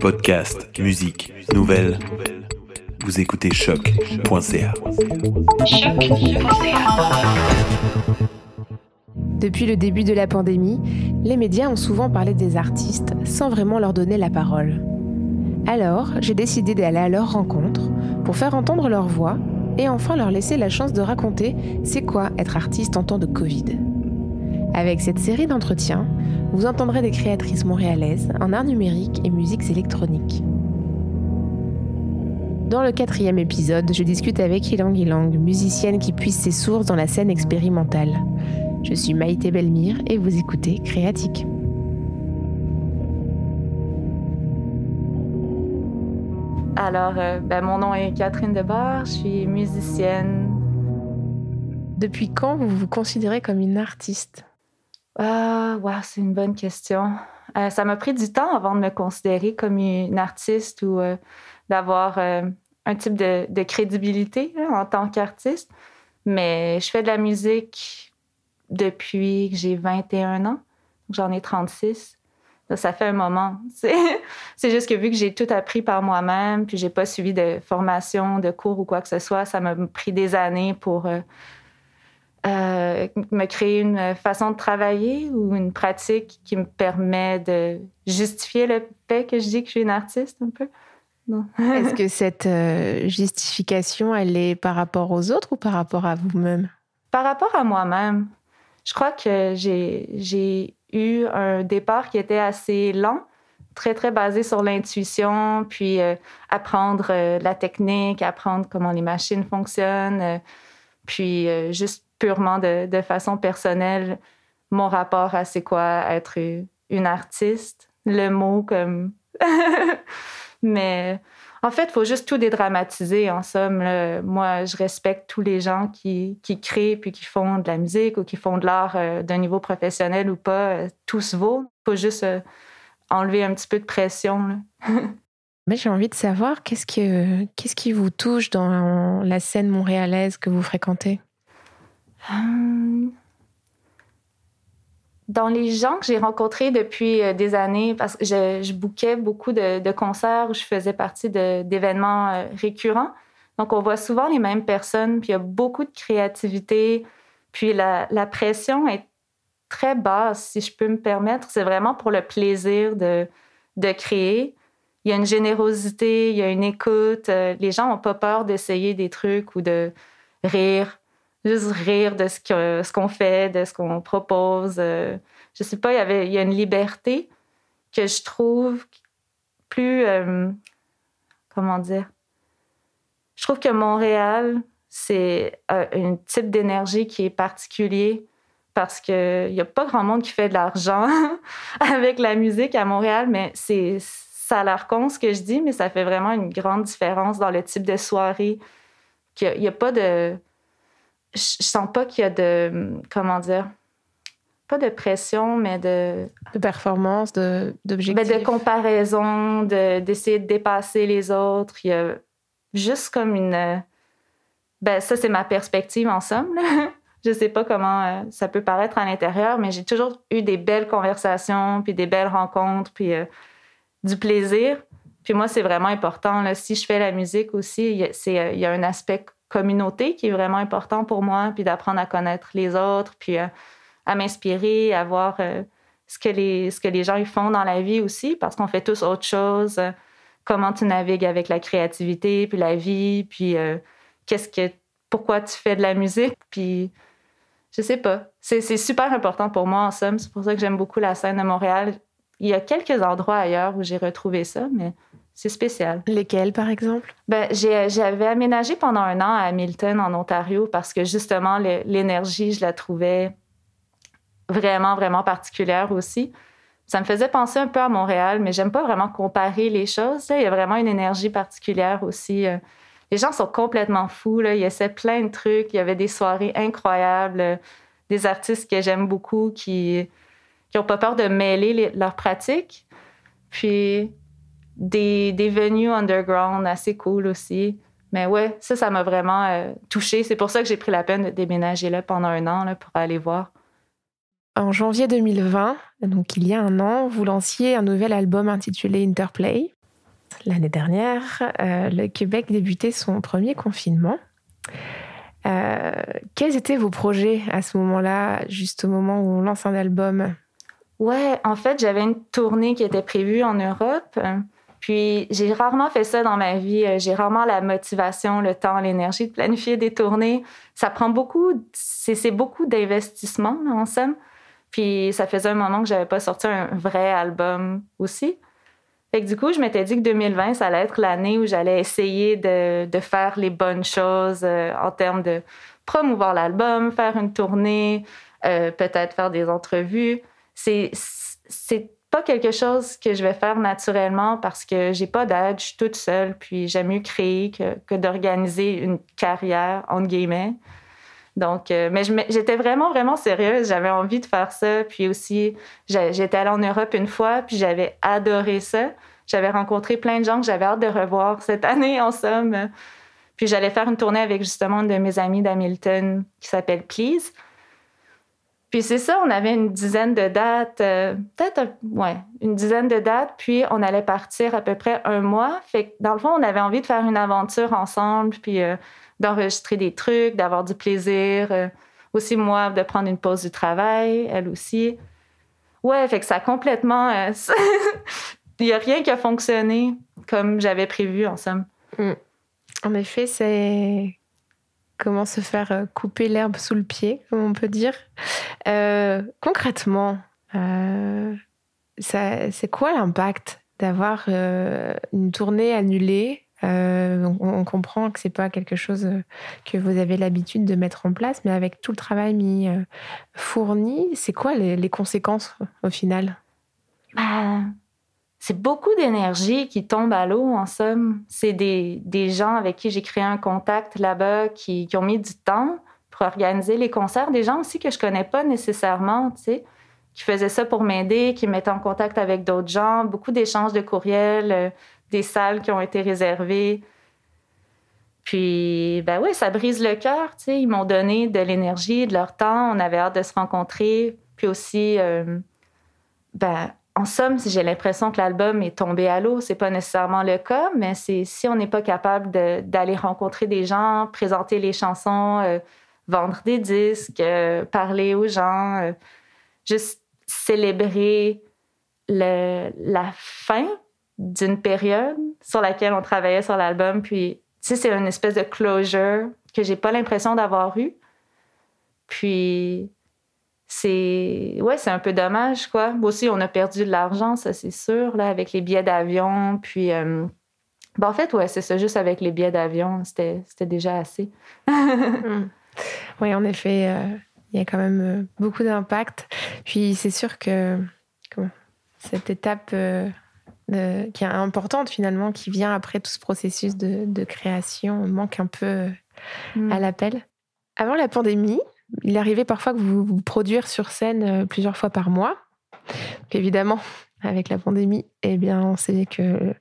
Podcast, musique, nouvelles. Vous écoutez choc.ca. Depuis le début de la pandémie, les médias ont souvent parlé des artistes sans vraiment leur donner la parole. Alors, j'ai décidé d'aller à leur rencontre pour faire entendre leur voix et enfin leur laisser la chance de raconter c'est quoi être artiste en temps de Covid. Avec cette série d'entretiens, vous entendrez des créatrices montréalaises en art numérique et musiques électroniques. Dans le quatrième épisode, je discute avec Ilang Ilang, musicienne qui puise ses sources dans la scène expérimentale. Je suis Maïté Belmire et vous écoutez Créatique. Alors, euh, ben, mon nom est Catherine Debar, je suis musicienne. Depuis quand vous vous considérez comme une artiste? Ah, c'est une bonne question. Euh, ça m'a pris du temps avant de me considérer comme une artiste ou euh, d'avoir un type de, crédibilité en tant qu'artiste. Mais je fais de la musique depuis que j'ai 21 ans. J'en ai 36 ça fait un moment. C'est juste que vu que j'ai tout appris par moi-même, puis j'ai pas suivi de formation, de cours ou quoi que ce soit, ça m'a pris des années pour euh, me créer une façon de travailler ou une pratique qui me permet de justifier le fait que je dis que je suis une artiste un peu? Est-ce que cette euh, justification, elle est par rapport aux autres ou par rapport à vous-même? Par rapport à moi-même. Je crois que j'ai eu un départ qui était assez lent, très, très basé sur l'intuition, puis euh, apprendre euh, la technique, apprendre comment les machines fonctionnent, puis juste purement de, façon personnelle, mon rapport à c'est quoi être une artiste, le mot comme... Mais en fait, il faut juste tout dédramatiser. En somme, moi, je respecte tous les gens qui, qui, créent puis qui font de la musique ou qui font de l'art euh, d'un niveau professionnel ou pas. Euh, tout se vaut. Il faut juste euh, enlever un petit peu de pression. Mais j'ai envie de savoir qu'est-ce, que, qu'est-ce qui vous touche dans la scène montréalaise que vous fréquentez? Hum, dans les gens que j'ai rencontrés depuis euh, des années, parce que je, je beaucoup de, concerts où je faisais partie d'événements euh, récurrents. Donc, on voit souvent les mêmes personnes, puis il y a beaucoup de créativité. Puis la, pression est très basse, si je peux me permettre. C'est vraiment pour le plaisir de, de créer. Il y a une générosité, il y a une écoute. Euh, les gens n'ont pas peur d'essayer des trucs ou de rire juste rire de ce qu'on fait, de ce qu'on propose. Euh, je sais pas, il y a une liberté que je trouve plus euh, comment dire? Je trouve que Montréal, c'est euh, un type d'énergie qui est particulier parce qu'il n'y a pas grand monde qui fait de l'argent avec la musique à Montréal, mais c'est ça a l'air con ce que je dis, mais ça fait vraiment une grande différence dans le type de soirée. Il n'y a, pas de je, sens pas qu'il y a de. Comment dire? Pas de pression, mais de. De performance, d'objectif. Ben de comparaison, d'essayer de, dépasser les autres. Il y a juste comme une. Ben, ça, c'est ma perspective en somme. Je sais pas comment euh, ça peut paraître à l'intérieur, mais j'ai toujours eu des belles conversations, puis des belles rencontres, puis euh, du plaisir. Puis moi, c'est vraiment important. Là. Si je fais la musique aussi, il y, a, il y a un aspect communauté qui est vraiment important pour moi, puis d'apprendre à connaître les autres, puis euh, à m'inspirer, à voir euh, ce, que les, ce que les gens font dans la vie aussi, parce qu'on fait tous autre chose. Euh, comment tu navigues avec la créativité, puis la vie, puis qu'est-ce que, pourquoi tu fais de la musique, puis je sais pas. C'est super important pour moi, en somme. C'est pour ça que j'aime beaucoup la scène de Montréal. Il y a quelques endroits ailleurs où j'ai retrouvé ça, mais c'est spécial. Lesquels, par exemple? Ben, j'avais aménagé pendant un an à Hamilton, en Ontario, parce que justement, l'énergie, je la trouvais vraiment, vraiment particulière aussi. Ça me faisait penser un peu à Montréal, mais j'aime pas vraiment comparer les choses. Il y a vraiment une énergie particulière aussi. Euh. Les gens sont complètement fous. Là. Il y a plein de trucs. Il y avait des soirées incroyables. Des artistes que j'aime beaucoup qui n'ont pas peur de mêler leurs pratiques. Puis des, des venues underground assez cool aussi. Mais ouais, ça, ça m'a vraiment euh, touchée. C'est pour ça que j'ai pris la peine de déménager là pendant un an là, pour aller voir. en janvier 2020, donc il y a un an, vous lanciez un nouvel album intitulé Interplay. L'année dernière, euh, le Québec débutait son premier confinement. Euh, quels étaient vos projets à ce moment-là, juste au moment où on lance un album? Ouais, en fait, j'avais une tournée qui était prévue en Europe. Puis j'ai rarement fait ça dans ma vie. J'ai rarement la motivation, le temps, l'énergie de planifier des tournées. Ça prend beaucoup, c'est beaucoup d'investissement, en somme. Puis ça faisait un moment que j'avais pas sorti un vrai album aussi. Fait que du coup, je m'étais dit que 2020, ça allait être l'année où j'allais essayer de, faire les bonnes choses euh, en termes de promouvoir l'album, faire une tournée, euh, peut-être faire des entrevues. C'est pas quelque chose que je vais faire naturellement parce que j'ai pas d'aide, je suis toute seule, puis j'aime mieux créer que, d'organiser une carrière, entre guillemets. Donc, euh, mais j'étais vraiment, vraiment sérieuse. J'avais envie de faire ça. Puis aussi, j'étais allée en Europe une fois, puis j'avais adoré ça. J'avais rencontré plein de gens que j'avais hâte de revoir cette année, en somme. Puis j'allais faire une tournée avec justement une de mes amies d'Hamilton qui s'appelle Please. Puis c'est ça, on avait une dizaine de dates, euh, peut-être, ouais, une dizaine de dates, puis on allait partir à peu près un mois. Fait que dans le fond, on avait envie de faire une aventure ensemble, puis euh, d'enregistrer des trucs, d'avoir du plaisir. Euh, aussi, moi, de prendre une pause du travail, elle aussi. Ouais, fait que ça a complètement. Il n'y a rien qui a fonctionné comme j'avais prévu, en somme. Mm. En effet, c'est comment se faire euh, couper l'herbe sous le pied, comme on peut dire. concrètement, c'est quoi l'impact d'avoir une tournée annulée? Euh, on, comprend que c'est pas quelque chose euh, que vous avez l'habitude de mettre en place, mais avec tout le travail mis euh, fourni, c'est quoi les, conséquences au final? Bah, C'est beaucoup d'énergie qui tombe à l'eau, en somme. C'est des, gens avec qui j'ai créé un contact là-bas qui, ont mis du temps pour organiser les concerts. Des gens aussi que je connais pas nécessairement, tu sais, qui faisaient ça pour m'aider, qui me mettaient en contact avec d'autres gens. Beaucoup d'échanges de courriels des salles qui ont été réservées. Puis, ben oui, ça brise le cœur, tu sais. Ils m'ont donné de l'énergie, de leur temps. On avait hâte de se rencontrer. Puis aussi, euh, ben, en somme, si j'ai l'impression que l'album est tombé à l'eau, c'est pas nécessairement le cas, mais c'est si on n'est pas capable d'aller rencontrer des gens, présenter les chansons, euh, vendre des disques, euh, parler aux gens, juste célébrer la fin d'une période sur laquelle on travaillait sur l'album. Puis, tu sais, c'est une espèce de closure que j'ai pas l'impression d'avoir eu. Puis, c'est ouais, c'est un peu dommage, quoi. aussi, on a perdu de l'argent, ça, c'est sûr, là, avec les billets d'avion. Puis, euh, ben, en fait, ouais, c'est ça, juste avec les billets d'avion, c'était, déjà assez. Hmm. Oui, en effet, euh, il y a quand même euh, beaucoup d'impact. Puis, c'est sûr que comment, cette étape qui est importante finalement, qui vient après tout ce processus de, création, manque un peu mm. à l'appel. Avant la pandémie, il arrivait parfois que vous vous produire sur scène euh, plusieurs fois par mois. évidemment, avec la pandémie, eh bien, on sait que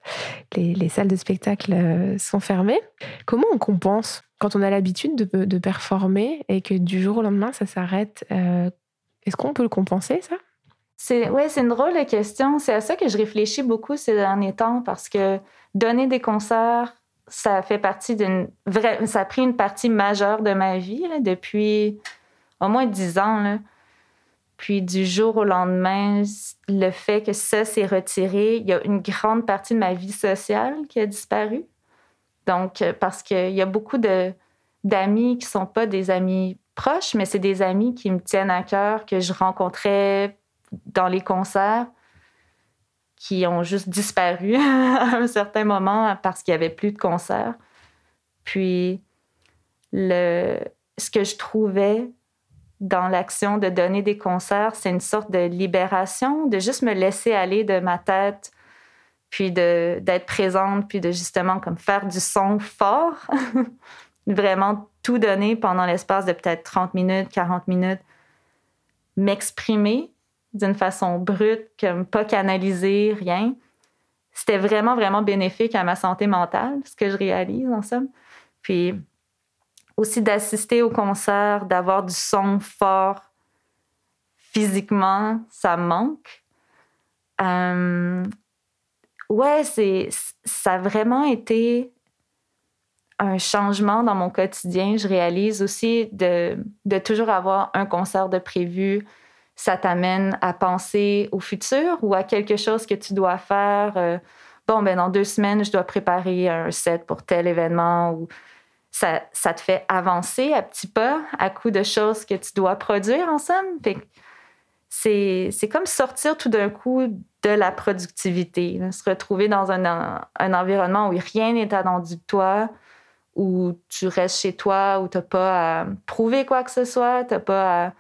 les, salles de spectacle euh, sont fermées. Comment on compense quand on a l'habitude de, performer et que du jour au lendemain, ça s'arrête euh, Est-ce qu'on peut le compenser, ça? C'est ouais, c'est une drôle de question. C'est à ça que je réfléchis beaucoup ces derniers temps parce que donner des concerts, ça fait partie d'une vraie, ça a pris une partie majeure de ma vie depuis au moins dix ans. Puis du jour au lendemain, le fait que ça s'est retiré, il y a une grande partie de ma vie sociale qui a disparu. Donc, parce qu'il y a beaucoup de, d'amis qui sont pas des amis proches, mais c'est des amis qui me tiennent à cœur, que je rencontrais dans les concerts qui ont juste disparu à un certain moment parce qu'il n'y avait plus de concerts. Puis, le, ce que je trouvais dans l'action de donner des concerts, c'est une sorte de libération, de juste me laisser aller de ma tête, puis d'être présente, puis de justement comme faire du son fort, vraiment tout donner pendant l'espace de peut-être 30 minutes, 40 minutes, m'exprimer, d'une façon brute, comme pas canaliser, rien. C'était vraiment, vraiment bénéfique à ma santé mentale, ce que je réalise en somme. Puis aussi d'assister au concert, d'avoir du son fort physiquement, ça manque. Euh, ouais, c'est, ça a vraiment été un changement dans mon quotidien. Je réalise aussi de, de toujours avoir un concert de prévu. Ça t'amène à penser au futur ou à quelque chose que tu dois faire. Euh, bon, ben dans deux semaines, je dois préparer un set pour tel événement ou ça, ça te fait avancer à petits pas à coup de choses que tu dois produire ensemble. C'est, c'est comme sortir tout d'un coup de la productivité, se retrouver dans un, un, environnement où rien n'est attendu de toi, où tu restes chez toi, où tu n'as pas à prouver quoi que ce soit, tu n'as pas à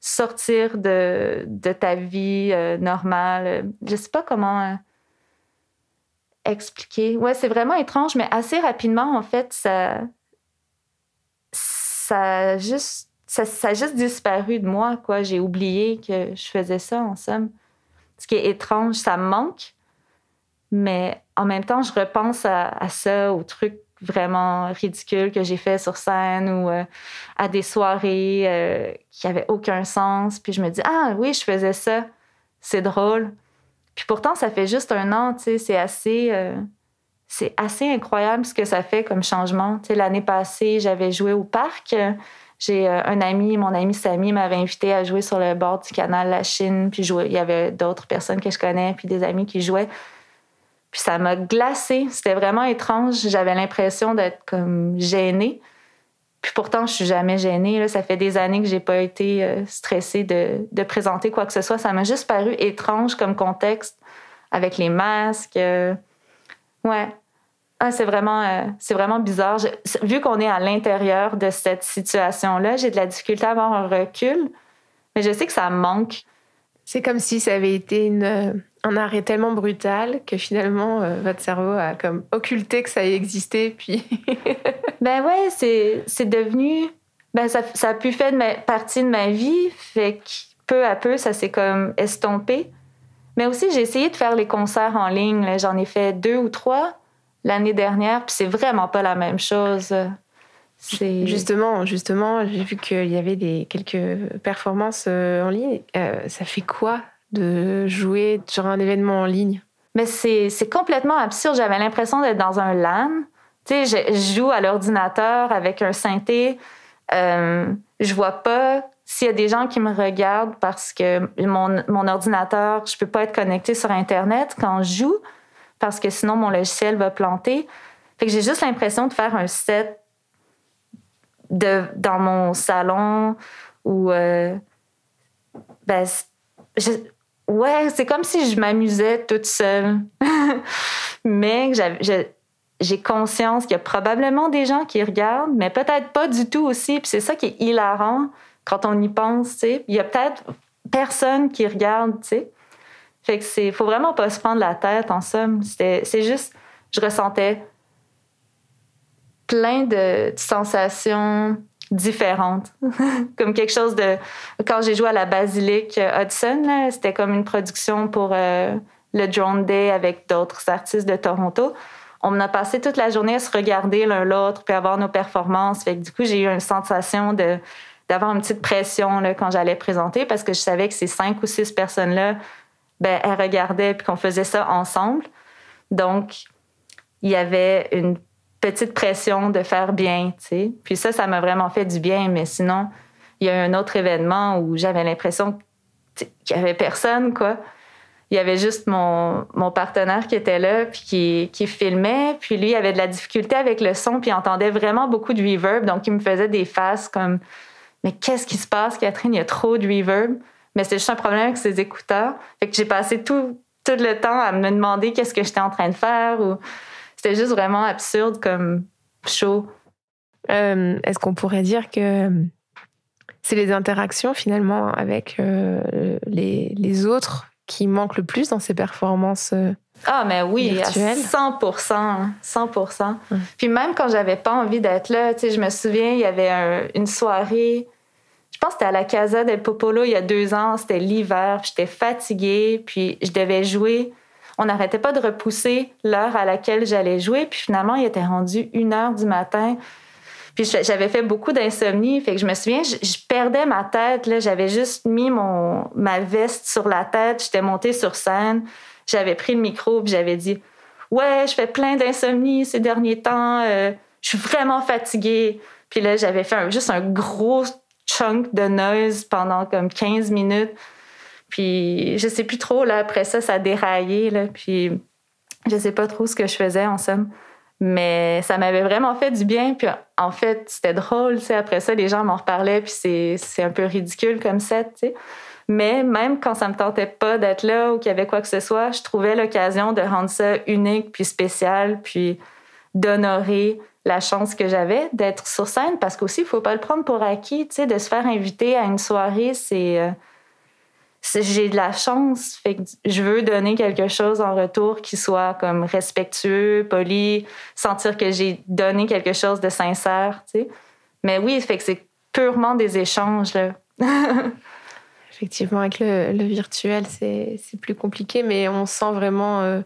sortir de, de ta vie euh, normale? Je sais pas comment euh, expliquer. Ouais, c'est vraiment étrange, mais assez rapidement, en fait, ça, ça a juste, ça juste disparu de moi, quoi. J'ai oublié que je faisais ça, en somme. Ce qui est étrange, ça me manque, mais en même temps, je repense à, à ça, au truc vraiment ridicule que j'ai fait sur scène ou euh, à des soirées euh, qui n'avaient aucun sens. Puis je me dis, ah oui, je faisais ça, c'est drôle. Puis pourtant, ça fait juste un an, tu sais, c'est assez, euh, assez incroyable ce que ça fait comme changement. Tu sais, l'année passée, j'avais joué au parc. J'ai un ami, mon ami Samy m'avait invité à jouer sur le bord du canal La Chine. Puis il y avait d'autres personnes que je connais, puis des amis qui jouaient. Puis ça m'a glacé. C'était vraiment étrange. J'avais l'impression d'être comme gênée. Puis pourtant, je suis jamais gênée. Ça fait des années que j'ai pas été euh, stressée de, présenter quoi que ce soit. Ça m'a juste paru étrange comme contexte avec les masques. Euh. Ouais. Ah, c'est vraiment, euh, vraiment bizarre. vu qu'on est à l'intérieur de cette situation-là, j'ai de la difficulté à avoir un recul. Mais je sais que ça manque. C'est comme si ça avait été une un arrêt tellement brutal que finalement euh, votre cerveau a comme occulté que ça existait puis ben ouais c'est c'est devenu ben ça, a pu faire partie de ma vie fait que peu à peu ça s'est comme estompé. Mais aussi j'ai essayé de faire les concerts en ligne j'en ai fait deux ou trois l'année dernière puis c'est vraiment pas la même chose Justement, justement, j'ai vu qu'il y avait des quelques performances euh, en ligne. Euh, ça fait quoi de jouer sur un événement en ligne? Mais c'est complètement absurde. J'avais l'impression d'être dans un LAN. Tu sais, je, joue à l'ordinateur avec un synthé. Euh, je vois pas s'il y a des gens qui me regardent parce que mon, mon ordinateur, je peux pas être connecté sur Internet quand je joue parce que sinon mon logiciel va planter. Fait que j'ai juste l'impression de faire un set dans mon salon ou euh, ben, je, ouais, c'est comme si je m'amusais toute seule. mais j'ai conscience qu'il y a probablement des gens qui regardent, mais peut-être pas du tout aussi. Puis c'est ça qui est hilarant quand on y pense, tu sais. Il y a peut-être personne qui regarde, tu sais. Fait que c'est, faut vraiment pas se prendre la tête, en somme. c'est juste, je ressentais plein de sensations différente. comme quelque chose de... Quand j'ai joué à la Basilique Hudson, c'était comme une production pour euh, le Drone Day avec d'autres artistes de Toronto. On a passé toute la journée à se regarder l'un l'autre puis avoir nos performances. Du coup, j'ai eu une sensation de d'avoir une petite pression là, quand j'allais présenter parce que je savais que ces cinq ou six personnes-là, ben, elles regardaient puis qu'on faisait ça ensemble. Donc, il y avait une petite pression de faire bien, tu sais. Puis ça, ça m'a vraiment fait du bien. Mais sinon, il y a eu un autre événement où j'avais l'impression qu'il y avait personne, quoi. Il y avait juste mon, mon partenaire qui était là, puis qui, qui, filmait. Puis lui, il avait de la difficulté avec le son, puis il entendait vraiment beaucoup de reverb. Donc, il me faisait des faces comme Mais qu'est-ce qui se passe, Catherine? Il y a trop de reverb. Mais c'est juste un problème avec ses écouteurs. Fait que j'ai passé tout, tout le temps à me demander qu'est-ce que j'étais en train de faire ou c'était juste vraiment absurde comme show. Euh, est-ce qu'on pourrait dire que c'est les interactions finalement avec euh, les, les, autres qui manquent le plus dans ces performances euh, Ah, mais oui, virtuelles? 100 100 Puis même quand j'avais pas envie d'être là, tu sais, je me souviens, il y avait une soirée, je pense que c'était à la Casa del Popolo il y a deux ans, c'était l'hiver, j'étais fatiguée, puis je devais jouer on n'arrêtait pas de repousser l'heure à laquelle j'allais jouer. Puis finalement, il était rendu une heure du matin. Puis j'avais fait beaucoup d'insomnie, fait que je me souviens, je, perdais ma tête. J'avais juste mis mon ma veste sur la tête, j'étais montée sur scène, j'avais pris le micro, puis j'avais dit ouais, je fais plein d'insomnie ces derniers temps, euh, je suis vraiment fatiguée. Puis là, j'avais fait juste un gros chunk de noise pendant comme 15 minutes. Puis je sais plus trop, là, après ça, ça a déraillé, là, puis je sais pas trop ce que je faisais, en somme. Mais ça m'avait vraiment fait du bien. Puis en fait, c'était drôle, tu sais. Après ça, les gens m'en reparlaient, puis c'est un peu ridicule comme ça, tu sais. Mais même quand ça me tentait pas d'être là ou qu'il y avait quoi que ce soit, je trouvais l'occasion de rendre ça unique puis spécial, puis d'honorer la chance que j'avais d'être sur scène parce qu'aussi, il faut pas le prendre pour acquis, tu sais, de se faire inviter à une soirée, c'est... Euh, j'ai de la chance, fait que je veux donner quelque chose en retour qui soit comme respectueux, poli, sentir que j'ai donné quelque chose de sincère, tu sais. Mais oui, fait que c'est purement des échanges, là. Effectivement, avec le, virtuel, c'est plus compliqué, mais on sent vraiment euh,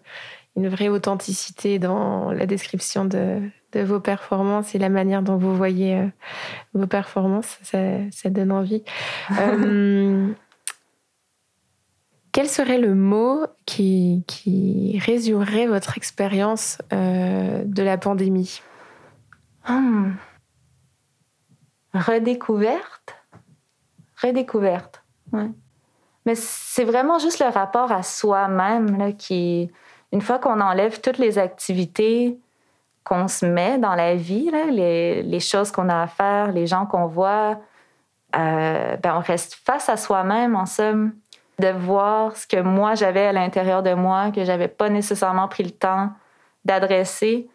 une vraie authenticité dans la description de, de, vos performances et la manière dont vous voyez euh, vos performances. Ça, ça donne envie. euh, quel serait le mot qui, qui résumerait votre expérience euh, de la pandémie? Hmm. Redécouverte? Redécouverte. Mais c'est vraiment juste le rapport à soi-même qui, une fois qu'on enlève toutes les activités qu'on se met dans la vie, les, les, choses qu'on a à faire, les gens qu'on voit, euh, ben on reste face à soi-même en somme de voir ce que moi j'avais à l'intérieur de moi, que j'avais pas nécessairement pris le temps d'adresser,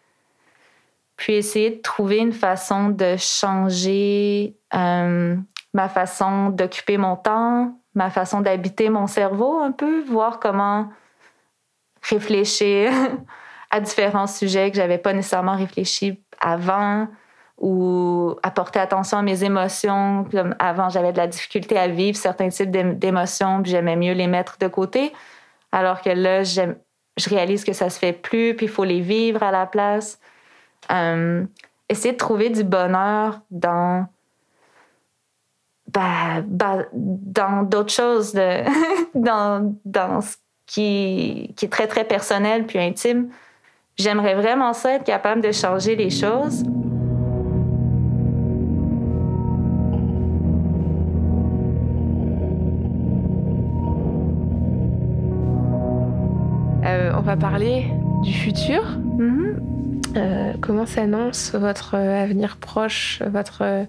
puis essayer de trouver une façon de changer euh, ma façon d'occuper mon temps, ma façon d'habiter mon cerveau un peu, voir comment réfléchir à différents sujets que j'avais pas nécessairement réfléchi avant, ou apporter attention à mes émotions. Comme avant, j'avais de la difficulté à vivre certains types d'émotions, puis j'aimais mieux les mettre de côté. Alors que là, je réalise que ça se fait plus, puis il faut les vivre à la place. Euh, essayer de trouver du bonheur dans bah, bah, dans d'autres choses, de, dans, dans ce qui, qui est très, très personnel puis intime. J'aimerais vraiment ça, être capable de changer les choses. On va parler du futur. Mm-hmm. Euh, comment s'annonce votre avenir proche, votre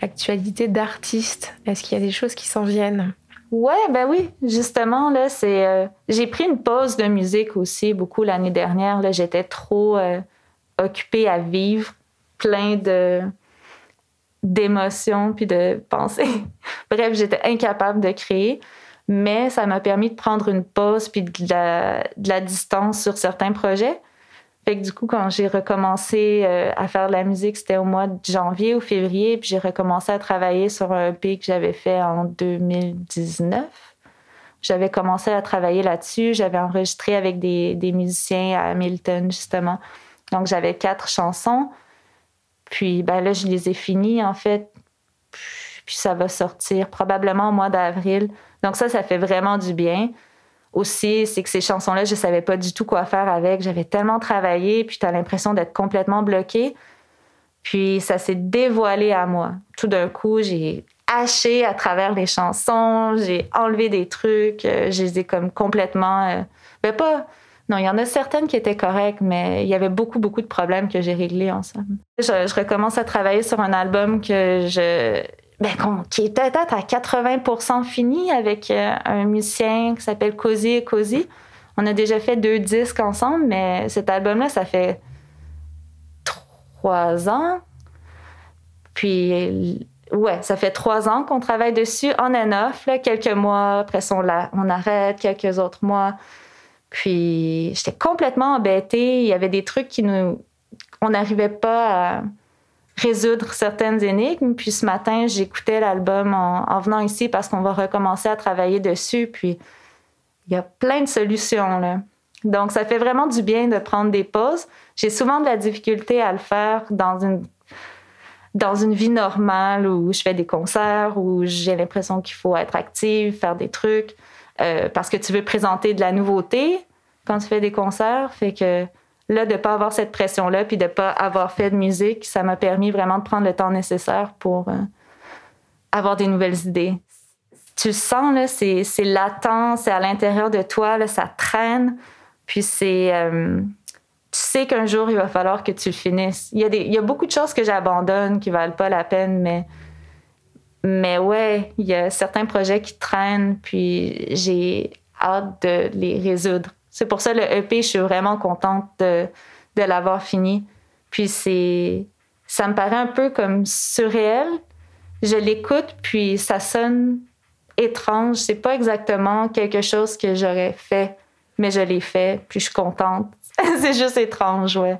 actualité d'artiste? Est-ce qu'il y a des choses qui s'en viennent? Ouais, ben oui, justement là, c'est euh, j'ai pris une pause de musique aussi beaucoup l'année dernière. Là, j'étais trop euh, occupée à vivre, plein de d'émotions puis de pensées. Bref, j'étais incapable de créer mais ça m'a permis de prendre une pause puis de la, distance sur certains projets. Fait que du coup, quand j'ai recommencé euh, à faire de la musique, c'était au mois de janvier ou février, puis j'ai recommencé à travailler sur un EP que j'avais fait en 2019. J'avais commencé à travailler là-dessus. J'avais enregistré avec des, des, musiciens à Hamilton, justement. Donc, j'avais quatre chansons. Puis, ben là, je les ai finies, en fait. Puis, ça va sortir probablement au mois d'avril. Donc ça, ça fait vraiment du bien. Aussi, c'est que ces chansons-là, je savais pas du tout quoi faire avec. J'avais tellement travaillé, puis tu as l'impression d'être complètement bloqué. Puis ça s'est dévoilé à moi. Tout d'un coup, j'ai haché à travers les chansons, j'ai enlevé des trucs, euh, je les ai comme complètement... Euh, ben pas... Non, il y en a certaines qui étaient correctes, mais il y avait beaucoup, beaucoup de problèmes que j'ai réglés ensemble. Je recommence à travailler sur un album que je ben, qui était peut-être à 80% fini avec euh, un musicien qui s'appelle Cozy et Cozy. On a déjà fait deux disques ensemble, mais cet album-là, ça fait trois ans. Puis, ouais, ça fait trois ans qu'on travaille dessus, on and off, quelques mois. Après on, on arrête, quelques autres mois. Puis, j'étais complètement embêtée. Il y avait des trucs qui nous. On n'arrivait pas à résoudre certaines énigmes. Puis ce matin, j'écoutais l'album en, venant ici parce qu'on va recommencer à travailler dessus. Puis il y a plein de solutions là. Donc ça fait vraiment du bien de prendre des pauses. J'ai souvent de la difficulté à le faire dans une dans une vie normale où je fais des concerts, où j'ai l'impression qu'il faut être active, faire des trucs, euh, parce que tu veux présenter de la nouveauté quand tu fais des concerts. Fait que là, de ne pas avoir cette pression-là, puis de ne pas avoir fait de musique, ça m'a permis vraiment de prendre le temps nécessaire pour euh, avoir des nouvelles idées. Tu le sens, là, c'est, c'est latent, c'est à l'intérieur de toi, là, ça traîne. Puis c'est. Euh, tu sais qu'un jour, il va falloir que tu le finisses. Il y a, des, il y a beaucoup de choses que j'abandonne qui valent pas la peine, mais. Mais ouais, il y a certains projets qui traînent, puis j'ai hâte de les résoudre. C'est pour ça le EP, je suis vraiment contente de, de l'avoir fini. Puis c'est. Ça me paraît un peu comme surréel. Je l'écoute, puis ça sonne étrange. C'est pas exactement quelque chose que j'aurais fait mais je l'ai fait, puis je suis contente. c'est juste étrange, ouais.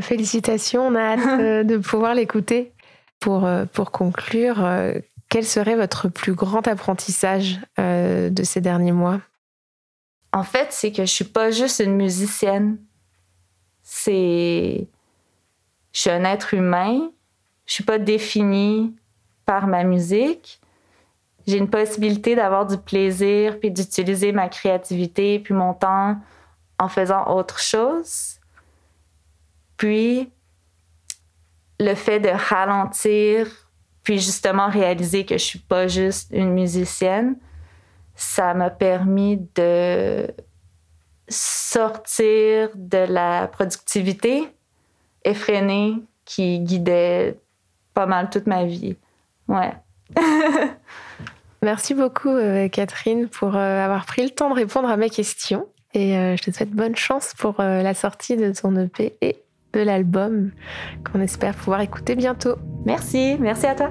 Félicitations, on a hâte euh, de pouvoir l'écouter. Pour, euh, pour conclure, euh, quel serait votre plus grand apprentissage de ces derniers mois? En fait, c'est que je suis pas juste une musicienne. C'est. Je suis un être humain. Je suis pas définie par ma musique j'ai une possibilité d'avoir du plaisir, puis d'utiliser ma créativité, puis mon temps en faisant autre chose. Puis, le fait de ralentir, puis justement réaliser que je suis pas juste une musicienne, ça m'a permis de sortir de la productivité effrénée qui guidait pas mal toute ma vie. Ouais. Merci beaucoup, euh, Catherine, pour euh, avoir pris le temps de répondre à mes questions. Et euh, je te souhaite bonne chance pour la sortie de ton EP et de l'album qu'on espère pouvoir écouter bientôt. Merci, merci à toi.